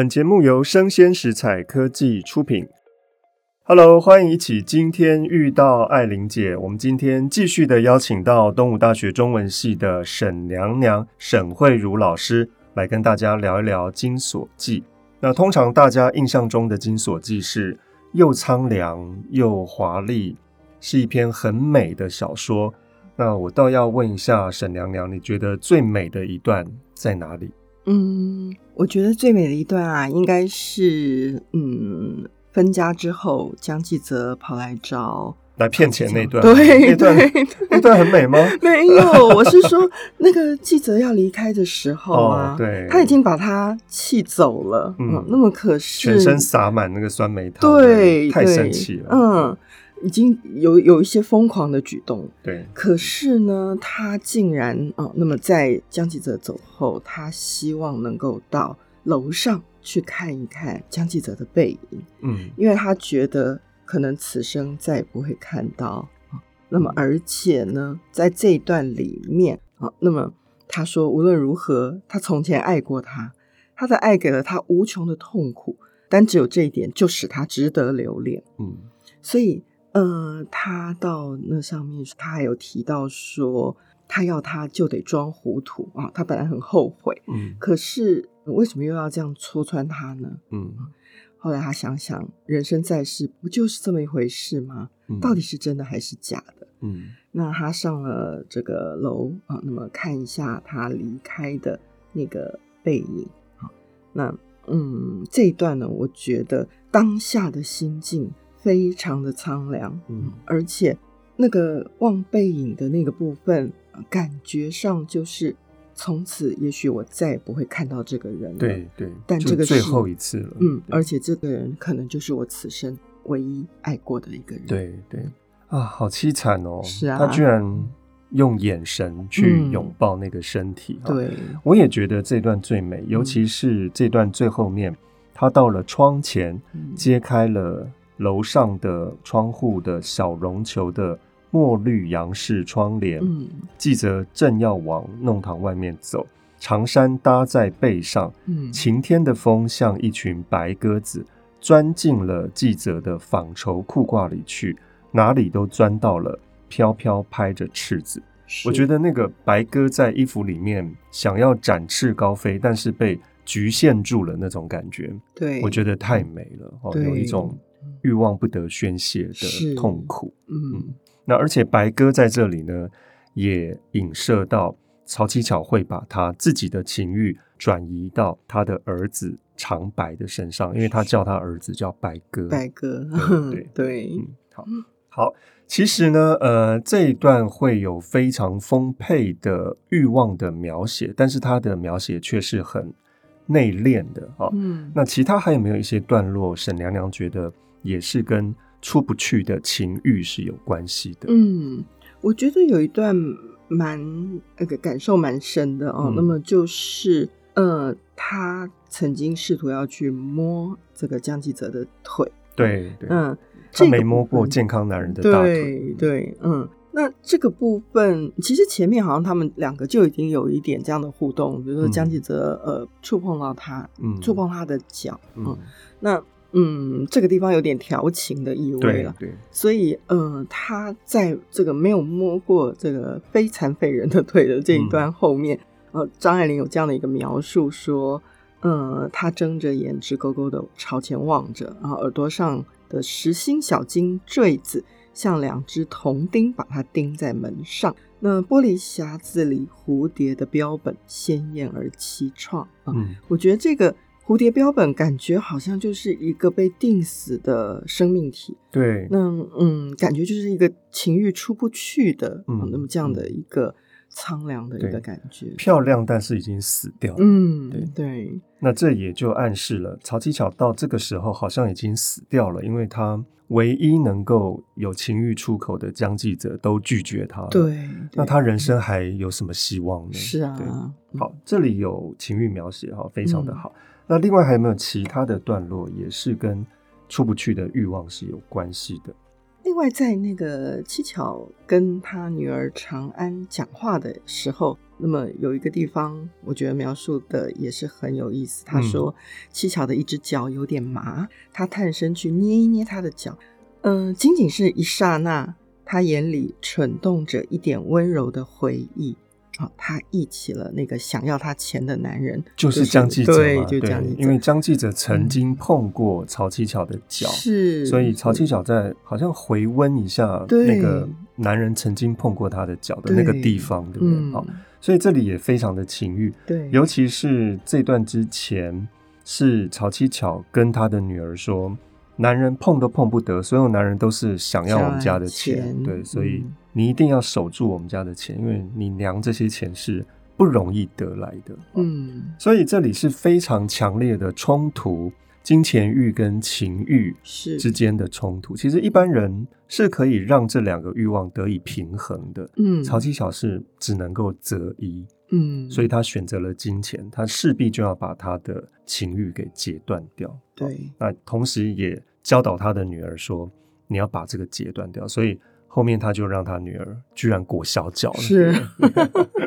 本节目由生鲜食材科技出品。Hello，欢迎一起今天遇到爱玲姐。我们今天继续的邀请到东吴大学中文系的沈娘娘沈慧茹老师来跟大家聊一聊《金锁记》。那通常大家印象中的《金锁记》是又苍凉又华丽，是一篇很美的小说。那我倒要问一下沈娘娘，你觉得最美的一段在哪里？嗯，我觉得最美的一段啊，应该是嗯，分家之后，江继泽跑来找来骗钱那段。对，那段对，那段很美吗？没有，我是说那个继泽要离开的时候啊，哦、对，他已经把他气走了。嗯，嗯，那么可是全身洒满那个酸梅汤，对，太生气了。嗯。已经有有一些疯狂的举动，对。可是呢，他竟然哦，那么在江继泽走后，他希望能够到楼上去看一看江继泽的背影，嗯，因为他觉得可能此生再也不会看到。那么，而且呢，在这一段里面啊，那么他说，无论如何，他从前爱过他，他的爱给了他无穷的痛苦，但只有这一点就使他值得留恋，嗯，所以。呃，他到那上面，他还有提到说，他要他就得装糊涂啊。他本来很后悔，嗯，可是为什么又要这样戳穿他呢？嗯，后来他想想，人生在世不就是这么一回事吗？嗯，到底是真的还是假的？嗯，那他上了这个楼啊，那么看一下他离开的那个背影啊，那嗯，这一段呢，我觉得当下的心境。非常的苍凉，嗯，而且那个望背影的那个部分，感觉上就是从此，也许我再也不会看到这个人了。对对，但这个是最后一次了。嗯，而且这个人可能就是我此生唯一爱过的一个人。对对啊，好凄惨哦！是啊，他居然用眼神去拥抱那个身体。嗯、对，我也觉得这段最美，尤其是这段最后面，他到了窗前，揭开了。楼上的窗户的小绒球的墨绿杨式窗帘，嗯，继泽正要往弄堂外面走，长衫搭在背上，嗯，晴天的风像一群白鸽子钻进了记者的纺绸裤褂里去，哪里都钻到了，飘飘拍着翅子。我觉得那个白鸽在衣服里面想要展翅高飞，但是被局限住了那种感觉，对，我觉得太美了哦，有一种。欲望不得宣泄的痛苦，嗯，嗯，那而且白鸽在这里呢，也影射到曹七巧会把他自己的情欲转移到他的儿子长白的身上，因为他叫他儿子叫白鸽，白鸽，对对，对，嗯，好，好，其实呢，呃，这一段会有非常丰沛的欲望的描写，但是它的描写却是很内敛的啊，嗯，那其他还有没有一些段落，沈娘娘觉得？也是跟出不去的情欲是有关系的。嗯，我觉得有一段蛮那个感受蛮深的哦。嗯、那么就是呃，他曾经试图要去摸这个江继泽的腿，对对，嗯，他没摸过健康男人的大腿，对对，嗯。那这个部分其实前面好像他们两个就已经有一点这样的互动，比如说江继泽、嗯、呃触碰到他，嗯，触碰他的脚，嗯，嗯那。嗯，这个地方有点调情的意味了，对，对，所以，呃，他在这个没有摸过这个非残废人的腿的这一段后面，嗯、呃，张爱玲有这样的一个描述说，呃，他睁着眼，直勾勾的朝前望着，然后耳朵上的实心小金坠子像两只铜钉，把它钉在门上。那玻璃匣子里蝴蝶的标本鲜艳而凄怆啊，我觉得这个。蝴蝶标本感觉好像就是一个被定死的生命体，对，那嗯，感觉就是一个情欲出不去的，嗯，那么这样的一个苍凉的一个感觉，漂亮但是已经死掉了，嗯，对对，那这也就暗示了曹七巧到这个时候好像已经死掉了，因为他唯一能够有情欲出口的江记者都拒绝他了，对，对，那他人生还有什么希望呢？是啊，对，好，这里有情欲描写哈，非常的好。嗯那另外还有没有其他的段落，也是跟出不去的欲望是有关系的？另外，在那个七巧跟他女儿长安讲话的时候，那么有一个地方，我觉得描述的也是很有意思。他说，七巧的一只脚有点麻，他探身去捏一捏他的脚，嗯、呃，仅仅是一刹那，他眼里蠢动着一点温柔的回忆。哦、他忆起了那个想要他钱的男人，就是江记者嘛，对。因为江记者曾经碰过曹七巧的脚，是、嗯，所以曹七巧在好像回温一下那个男人曾经碰过他的脚的那个地方，对，对不对？好、嗯，所以这里也非常的情欲，对，尤其是这段之前是曹七巧跟他的女儿说。男人碰都碰不得，所有男人都是想要我们家的钱，钱对，所以你一定要守住我们家的钱，嗯，因为你娘这些钱是不容易得来的。嗯，所以这里是非常强烈的冲突，金钱欲跟情欲之间的冲突。其实一般人是可以让这两个欲望得以平衡的。嗯，曹七小是只能够择一。嗯，所以他选择了金钱，他势必就要把他的情欲给截断掉。对，那同时也。教导他的女儿说：“你要把这个截断掉。”所以后面他就让他女儿居然裹小脚了。是。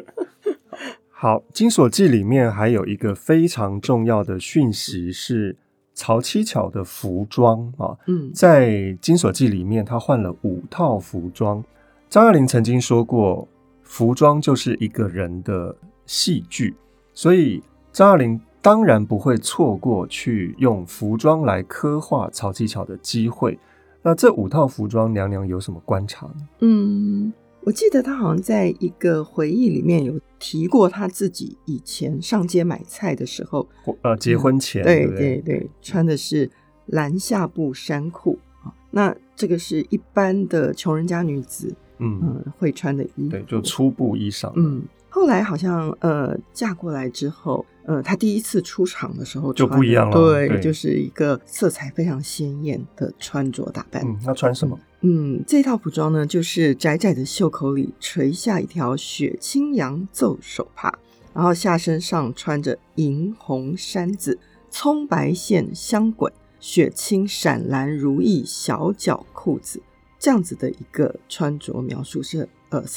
好，《金锁记》里面还有一个非常重要的讯息是曹七巧的服装啊。嗯，在《金锁记》里面，他换了五套服装。张爱玲曾经说过：“服装就是一个人的戏剧。”所以张爱玲。当然不会错过去用服装来刻画曹七巧的机会。那这五套服装，娘娘有什么观察呢？嗯，我记得她好像在一个回忆里面有提过，她自己以前上街买菜的时候，呃，结婚前，嗯、对对对，穿的是蓝下布衫裤啊。那这个是一般的穷人家女子，嗯，呃、会穿的衣服，对，就粗布衣裳，嗯。后来好像呃嫁过来之后，呃她第一次出场的时候就不一样了，对，对，就是一个色彩非常鲜艳的穿着打扮。嗯，她穿什么？嗯，这套服装呢，就是窄窄的袖口里垂下一条雪青洋皱手帕，然后下身上穿着银红衫子，葱白线香滚，雪青闪蓝如意小脚裤子，这样子的一个穿着描述是。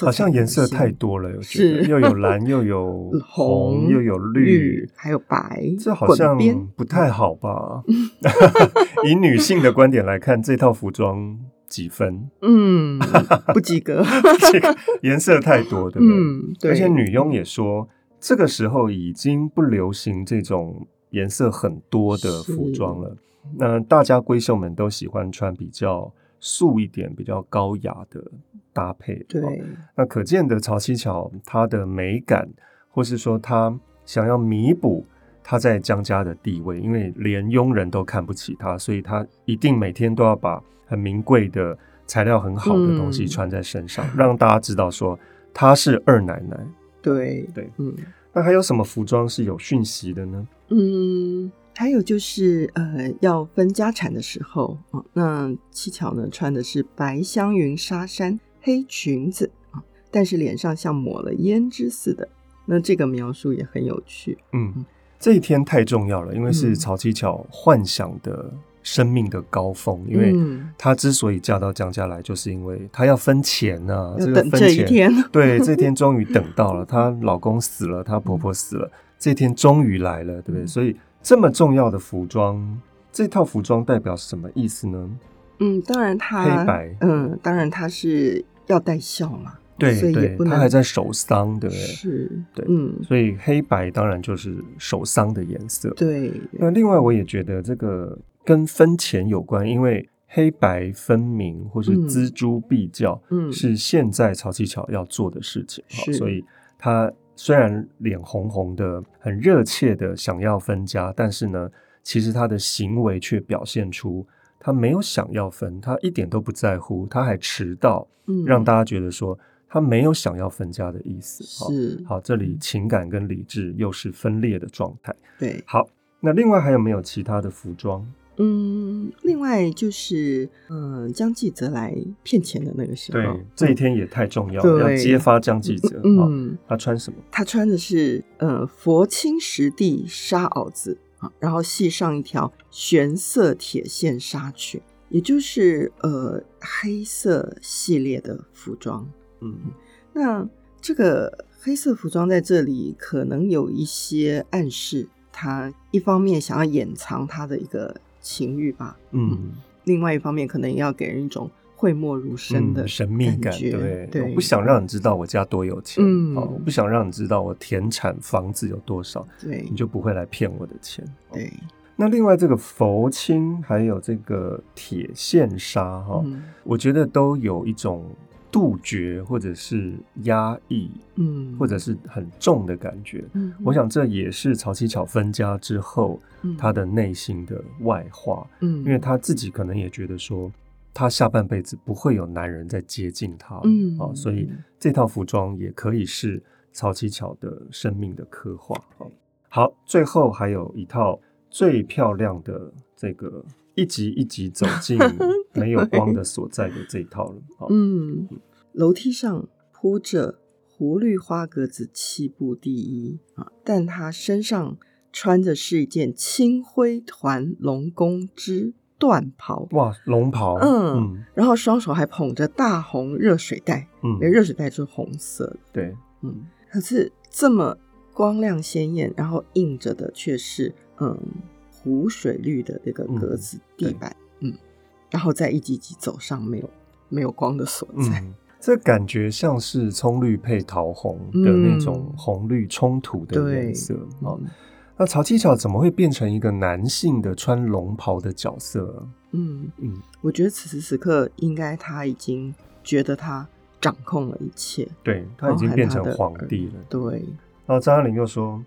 好像颜色太多了，是又有蓝，又有红，又有绿，绿，还有白，这好像不太好吧？以女性的观点来看，这套服装几分？嗯，不及格。颜色太多，对不对？嗯，对。而且女佣也说，这个时候已经不流行这种颜色很多的服装了。那大家闺秀们都喜欢穿比较素一点、比较高雅的。搭配对、哦，那可见的曹七巧她的美感，或是说她想要弥补她在江家的地位，因为连佣人都看不起她，所以她一定每天都要把很名贵的材料、很好的东西穿在身上，嗯、让大家知道说她是二奶奶。对对，嗯，那还有什么服装是有讯息的呢？嗯。还有就是，呃，要分家产的时候，啊，那七巧呢穿的是白香云纱衫、黑裙子啊，但是脸上像抹了胭脂似的。那这个描述也很有趣。嗯，这一天太重要了，因为是曹七巧幻想的生命的高峰，嗯、因为她之所以嫁到江家来，就是因为她要分钱啊，要等这一天。这个、对，这天 终于等到了，她老公死了，她婆婆死了，这天终于来了，对不对？所以。这么重要的服装，这套服装代表什么意思呢？嗯，当然它黑白，嗯，当然它是要带孝嘛，对，所以也不能，他还在守丧，对不对？是，对，嗯，所以黑白当然就是守丧的颜色。对，那另外我也觉得这个跟分钱有关，因为黑白分明或是锱铢必较，嗯，是现在曹七巧要做的事情，嗯，所以他。虽然脸红红的，很热切的想要分家，但是呢，其实他的行为却表现出他没有想要分，他一点都不在乎，他还迟到，嗯，让大家觉得说他没有想要分家的意思。是，好，这里情感跟理智又是分裂的状态。对，好，那另外还有没有其他的服装？嗯，另外就是，嗯，江继泽来骗钱的那个时候，对，这一天也太重要了，要揭发江继泽。嗯，他穿什么？他穿的是，呃，佛青实地纱袄子啊，然后系上一条玄色铁线纱裙，也就是呃黑色系列的服装。嗯，那这个黑色服装在这里可能有一些暗示，他一方面想要掩藏他的一个情欲吧。嗯，另外一方面可能也要给人一种。讳莫如深的、嗯、神秘感，对？我不想让你知道我家多有钱，嗯，我不想让你知道我田产房子有多少，对，你就不会来骗我的钱。对，那另外这个佛青还有这个铁线纱，哈、嗯，我觉得都有一种杜绝或者是压抑，嗯，或者是很重的感觉。嗯，我想这也是曹七巧分家之后，嗯，他的内心的外化，嗯，因为他自己可能也觉得说。他下半辈子不会有男人再接近他，嗯，啊，所以这套服装也可以是曹七巧的生命的刻画。好，最后还有一套最漂亮的这个一级一级走进 没有光的所在的这一套了。嗯，楼梯上铺着湖绿花格子七步第一啊，但他身上穿的是一件青灰团龙宫之。缎袍哇，龙袍，嗯，嗯，然后双手还捧着大红热水袋，嗯，热水袋就是红色的，对，嗯，可是这么光亮鲜艳，然后映着的却是嗯湖水绿的那个格子地板，嗯，嗯，然后再一级级走上没有没有光的所在，嗯，这感觉像是葱绿配桃红的那种红绿冲突的颜色啊。嗯那曹七巧怎么会变成一个男性的穿龙袍的角色？嗯嗯，我觉得此时此刻应该他已经觉得他掌控了一切，对，他已经变成皇帝了。对。然后张爱玲又说，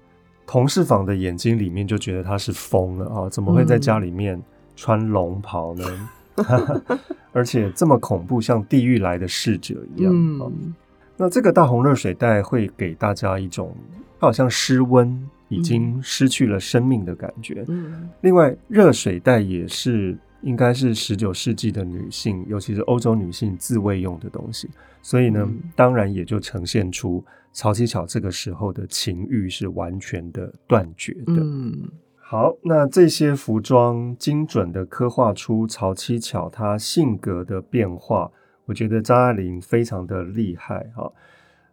同事房的眼睛里面就觉得他是疯了啊！怎么会在家里面穿龙袍呢？嗯、而且这么恐怖，像地狱来的侍者一样。嗯。那这个大红热水袋会给大家一种，它好像失温。已经失去了生命的感觉。嗯，另外，热水袋也是应该是十九世纪的女性，尤其是欧洲女性自慰用的东西，所以呢，嗯、当然也就呈现出曹七巧这个时候的情欲是完全的断绝的。嗯，好，那这些服装精准的刻画出曹七巧她性格的变化，我觉得张爱玲非常的厉害哈。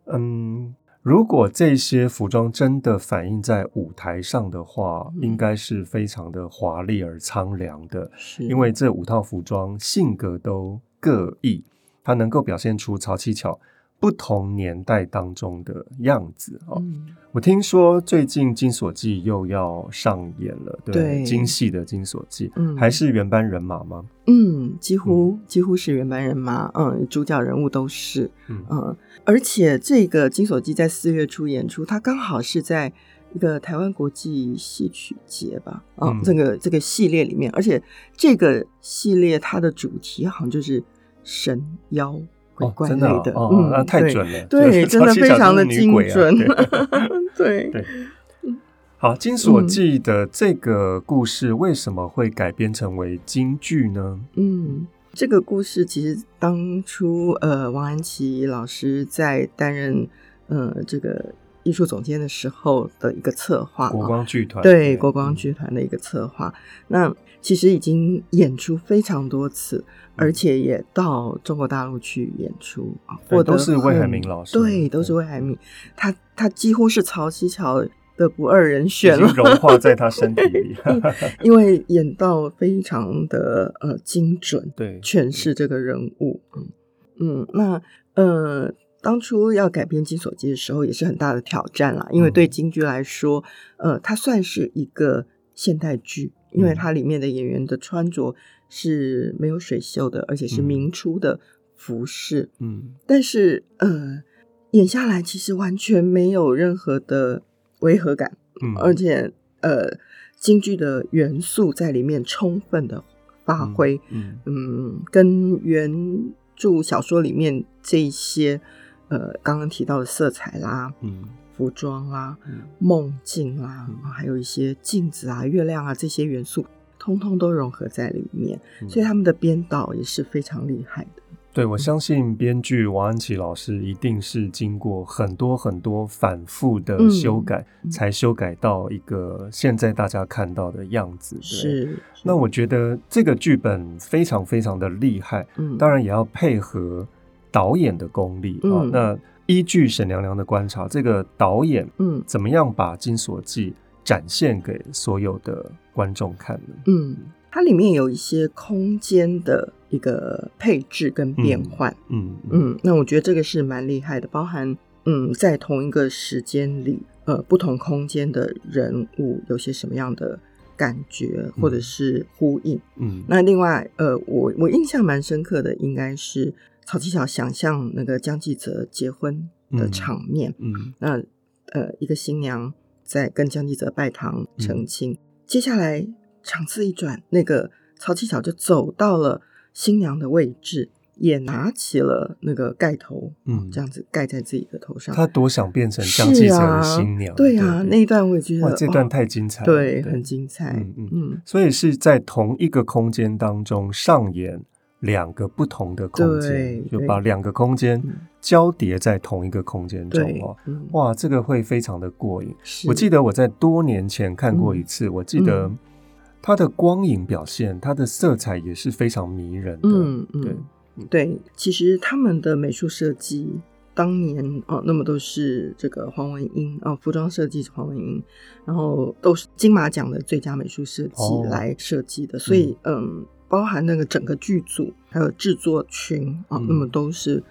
嗯。如果这些服装真的反映在舞台上的话，嗯、应该是非常的华丽而苍凉的。因为这五套服装性格都各异，它能够表现出曹七巧不同年代当中的样子哦、嗯！我听说最近《金锁记》又要上演了，对，对京戏的《金锁记》，嗯，还是原班人马吗？嗯，几乎、嗯、几乎是原班人马，嗯，主角人物都是，嗯，嗯而且这个《金锁记》在四月初演出，它刚好是在一个台湾国际戏曲节吧，嗯，嗯这个这个系列里面，而且这个系列它的主题好像就是神妖。怪怪类的，哦，真的哦，嗯，那太准了，对，对真的非常的精准，啊、对对。好，《金锁记》的这个故事为什么会改编成为京剧呢？嗯，这个故事其实当初呃，王安琪老师在担任呃这个艺术总监的时候的一个策划，国光剧团对国光剧团的一个策划，那其实已经演出非常多次。而且也到中国大陆去演出啊，获得都是魏海明老师，对，都是魏海明，他他几乎是曹七巧的不二人选了，融化在他身体里，因为演到非常的呃精准，对，诠释这个人物，嗯。嗯，那呃当初要改编《金锁记》的时候也是很大的挑战啦，因为对京剧来说，呃，它算是一个现代剧，因为它里面的演员的穿着。是没有水袖的，而且是明初的服饰。嗯，但是呃，演下来其实完全没有任何的违和感。嗯，而且呃，京剧的元素在里面充分的发挥。嗯，嗯，跟原著小说里面这一些呃刚刚提到的色彩啦，嗯，服装啦，嗯，梦境啦，嗯，还有一些镜子啊、月亮啊这些元素。通通都融合在里面，嗯、所以他们的编导也是非常厉害的。对，我相信编剧王安琪老师一定是经过很多很多反复的修改，嗯、才修改到一个现在大家看到的样子。是，是。那我觉得这个剧本非常非常的厉害，嗯，当然也要配合导演的功力、嗯、啊。那依据沈娘娘的观察，这个导演嗯，怎么样把《金锁记》展现给所有的观众看呢？嗯。它里面有一些空间的一个配置跟变换，嗯嗯，嗯，那我觉得这个是蛮厉害的，包含嗯，在同一个时间里，呃，不同空间的人物有些什么样的感觉或者是呼应，嗯，那另外，呃，我我印象蛮深刻的应该是曹七巧想象那个江继泽结婚的场面，嗯，嗯，那呃，一个新娘在跟江继泽拜堂成亲，嗯，接下来。场次一转，那个曹七巧就走到了新娘的位置，也拿起了那个盖头，嗯，这样子盖在自己的头上。他多想变成江继泽的新娘，对啊，那一段我也觉得哇，这段太精彩了，对，很精彩，嗯嗯。嗯。所以是在同一个空间当中上演两个不同的空间，就把两个空间交叠在同一个空间中哦，哇，这个会非常的过瘾。我记得我在多年前看过一次，我记得。它的光影表现，它的色彩也是非常迷人的。嗯嗯，对对，其实他们的美术设计当年哦，那么都是这个黄文英啊，服装设计是黄文英，然后都是金马奖的最佳美术设计来设计的，哦、所以嗯，嗯，包含那个整个剧组还有制作群啊，嗯、那么都是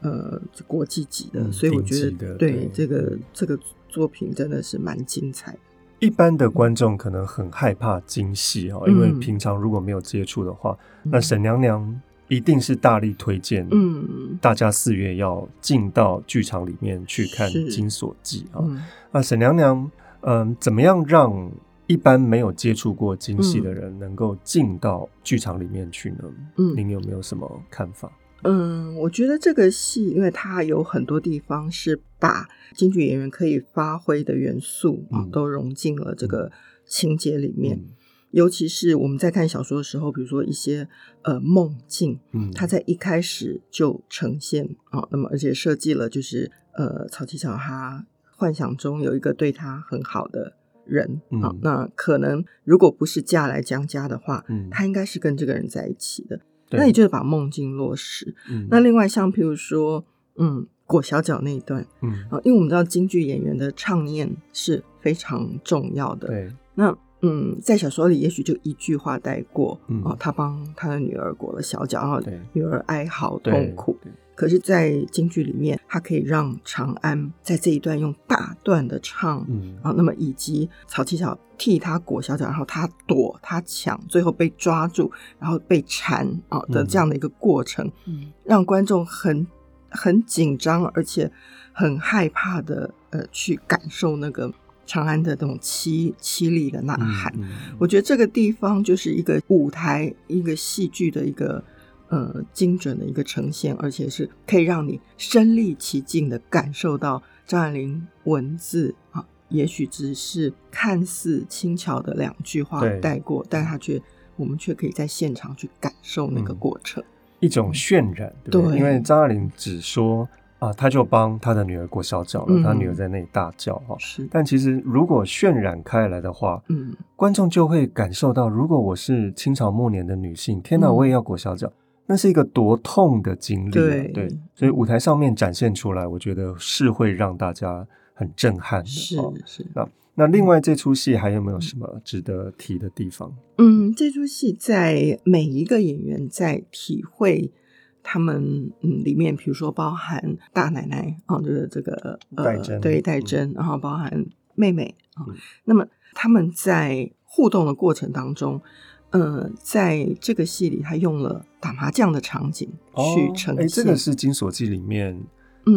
呃国际级的，嗯、所以我觉得对，对。这个这个作品真的是蛮精彩的。一般的观众可能很害怕京戏哈，因为平常如果没有接触的话，嗯、那沈娘娘一定是大力推荐，嗯，大家四月要进到剧场里面去看《金锁记》啊。嗯、那沈娘娘，嗯，怎么样让一般没有接触过京戏的人能够进到剧场里面去呢？嗯，您有没有什么看法？嗯，我觉得这个戏，因为它有很多地方是把京剧演员可以发挥的元素啊，嗯、都融进了这个情节里面。嗯、尤其是我们在看小说的时候，比如说一些呃梦境，嗯，它在一开始就呈现啊，那么而且设计了就是呃曹七巧他幻想中有一个对他很好的人啊，嗯、那可能如果不是嫁来江家的话，嗯，他应该是跟这个人在一起的。那也就是把梦境落实。嗯、那另外像譬如说，嗯，裹小脚那一段，嗯，因为我们知道京剧演员的唱念是非常重要的。对。那嗯，在小说里也许就一句话带过，嗯、哦，他帮他的女儿裹了小脚，然后女儿哀嚎痛苦。可是，在京剧里面，他可以让长安在这一段用大段的唱，嗯，啊，那么以及曹七巧替他裹小脚，然后他躲，他抢，最后被抓住，然后被缠啊的这样的一个过程，嗯，让观众很很紧张，而且很害怕的，呃，去感受那个长安的那种凄凄厉的呐喊。嗯嗯，我觉得这个地方就是一个舞台，一个戏剧的一个。呃，精准的一个呈现，而且是可以让你身临其境的感受到张爱玲文字啊，也许只是看似轻巧的两句话带过，但他却我们却可以在现场去感受那个过程，嗯、一种渲染，对不对？对，因为张爱玲只说啊，他就帮他的女儿裹小脚了，嗯、他女儿在那里大叫哈，是。但其实如果渲染开来的话，嗯，观众就会感受到，如果我是清朝末年的女性，天哪，我也要裹小脚。嗯那是一个多痛的经历，对，对，所以舞台上面展现出来，我觉得是会让大家很震撼的。是是。那那另外这出戏还有没有什么值得提的地方？嗯，这出戏在每一个演员在体会他们嗯里面，比如说包含大奶奶啊，就是这个呃，对戴珍，然后包含妹妹啊，那么他们在互动的过程当中。呃，在这个戏里，他用了打麻将的场景去呈现。哎、哦，这个是《金锁记》里面，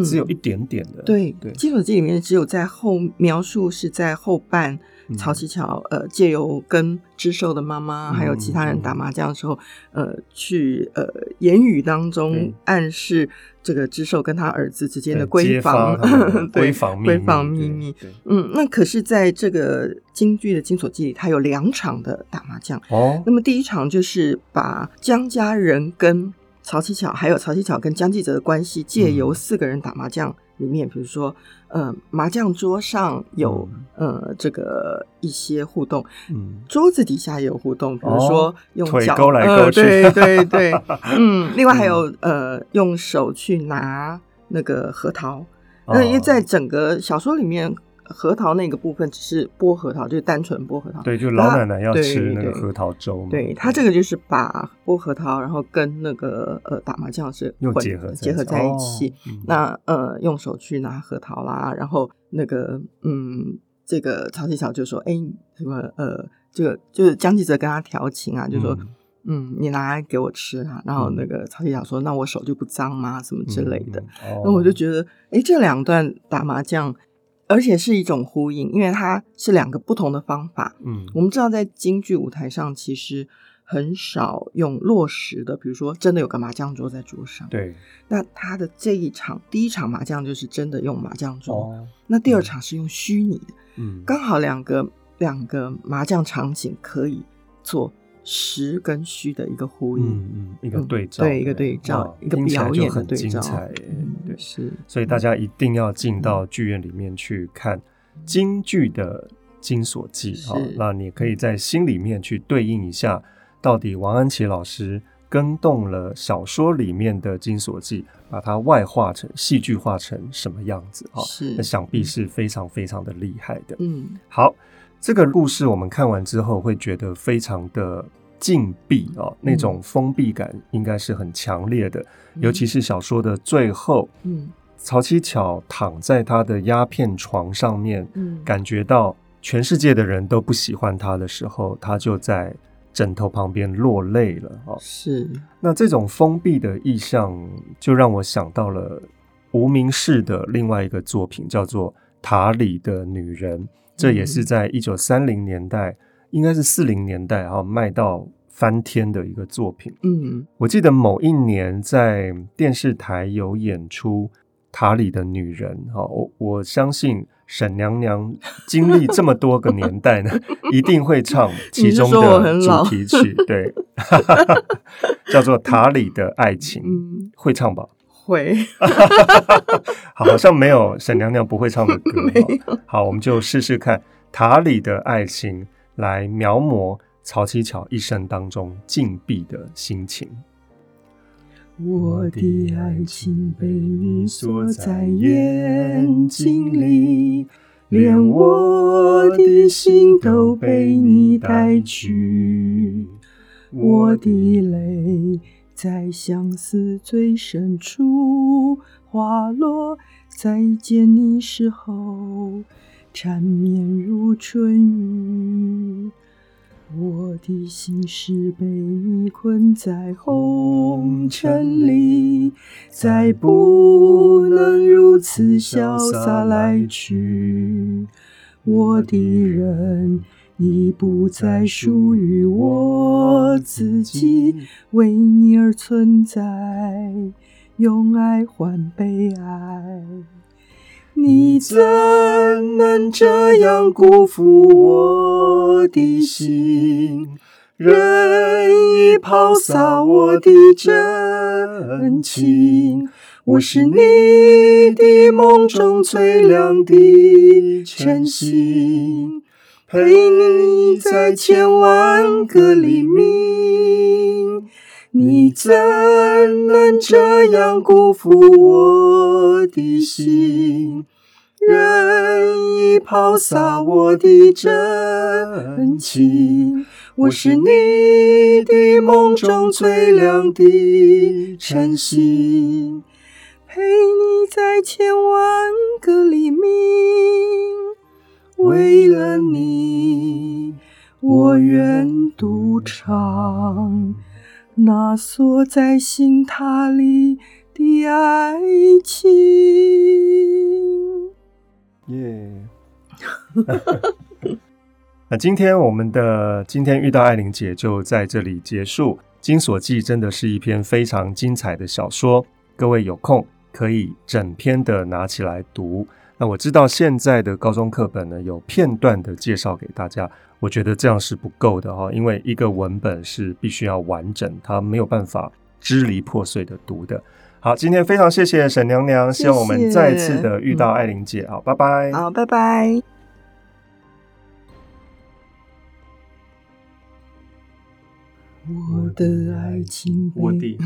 只有一点点的。嗯、对对，《金锁记》里面只有在后描述是在后半，曹七巧呃借由跟知寿的妈妈还有其他人打麻将的时候，嗯、呃，去呃言语当中暗示。这个知寿跟他儿子之间的闺房，闺房 闺房秘密。嗯，那可是在这个京剧的《金锁记》里，它有两场的打麻将。哦，那么第一场就是把江家人跟曹七巧还有曹七巧跟江继泽的关系，借由四个人打麻将里面，比如说呃麻将桌上有呃这个一些互动，嗯，桌子底下也有互动，比如说用脚勾来勾去，对对对，嗯，另外还有呃用手去拿那个核桃，那因为在整个小说里面。核桃那个部分只是剥核桃，就是单纯剥核桃。对，就老奶奶要吃那个核桃粥。对，他这个就是把剥核桃，然后跟那个呃打麻将是又结合结合在一起。那呃用手去拿核桃啦，然后那个嗯这个曹七巧就说：“哎，什么呃这个就是江继泽跟他调情啊，就说嗯，嗯你拿来给我吃啊。”然后那个曹七巧说：“那我手就不脏吗？什么之类的。嗯”哦、那我就觉得，哎，这两段打麻将。而且是一种呼应，因为它是两个不同的方法。嗯，我们知道在京剧舞台上，其实很少用落实的，比如说真的有个麻将桌在桌上。对。那他的这一场第一场麻将就是真的用麻将桌，哦、那第二场是用虚拟的。嗯，刚好两个两个麻将场景可以做。实跟虚的一个呼应，嗯嗯，一个对照，对一个对照，一个表演的对照，对是，所以大家一定要进到剧院里面去看京剧的《金锁记》好，那你可以在心里面去对应一下，到底王安琪老师跟动了小说里面的《金锁记》，把它外化成戏剧化成什么样子啊？是，那想必是非常非常的厉害的。嗯，好。这个故事我们看完之后会觉得非常的禁闭哦，嗯、那种封闭感应该是很强烈的。嗯、尤其是小说的最后，嗯，曹七巧躺在他的鸦片床上面，嗯，感觉到全世界的人都不喜欢他的时候，他就在枕头旁边落泪了哦。是，那这种封闭的意象，就让我想到了无名氏的另外一个作品，叫做《塔里的女人》。这也是在一九三零年代，嗯、应该是四零年代哈卖到翻天的一个作品。嗯，我记得某一年在电视台有演出《塔里的女人》哈，我我相信沈娘娘经历这么多个年代呢，一定会唱其中的主题曲，对，叫做《塔里的爱情》，嗯、会唱吧？会，好像没有沈娘娘不会唱的歌。有好，我们就试试看塔里的爱情来描摹曹七巧一生当中禁闭的心情。我的爱情被你锁在眼睛里，连我的心都被你带去，我的泪。在相思最深处花落，再见你时候，缠绵如春雨。我的心事被你困在红尘里，再不能如此潇洒来去。我的人。已不再属于我自己，为你而存在，用爱换被爱。你怎能这样辜负我的心，任意抛洒我的真情？我是你的梦中最亮的晨星。陪你在千万个黎明，你怎能这样辜负我的心，任意抛洒我的真情？我是你的梦中最亮的晨星，陪你在千万个黎明。为了你，我愿独唱那锁在心塔里的爱情。耶！那今天我们的今天遇到爱玲姐就在这里结束。《金锁记》真的是一篇非常精彩的小说，各位有空可以整篇的拿起来读。那我知道现在的高中课本呢有片段的介绍给大家，我觉得这样是不够的哈，因为一个文本是必须要完整，它没有办法支离破碎的读的。好，今天非常谢谢沈娘娘，希望我们再次的遇到艾琳姐，好，拜拜，好，拜拜。我的爱情，我的。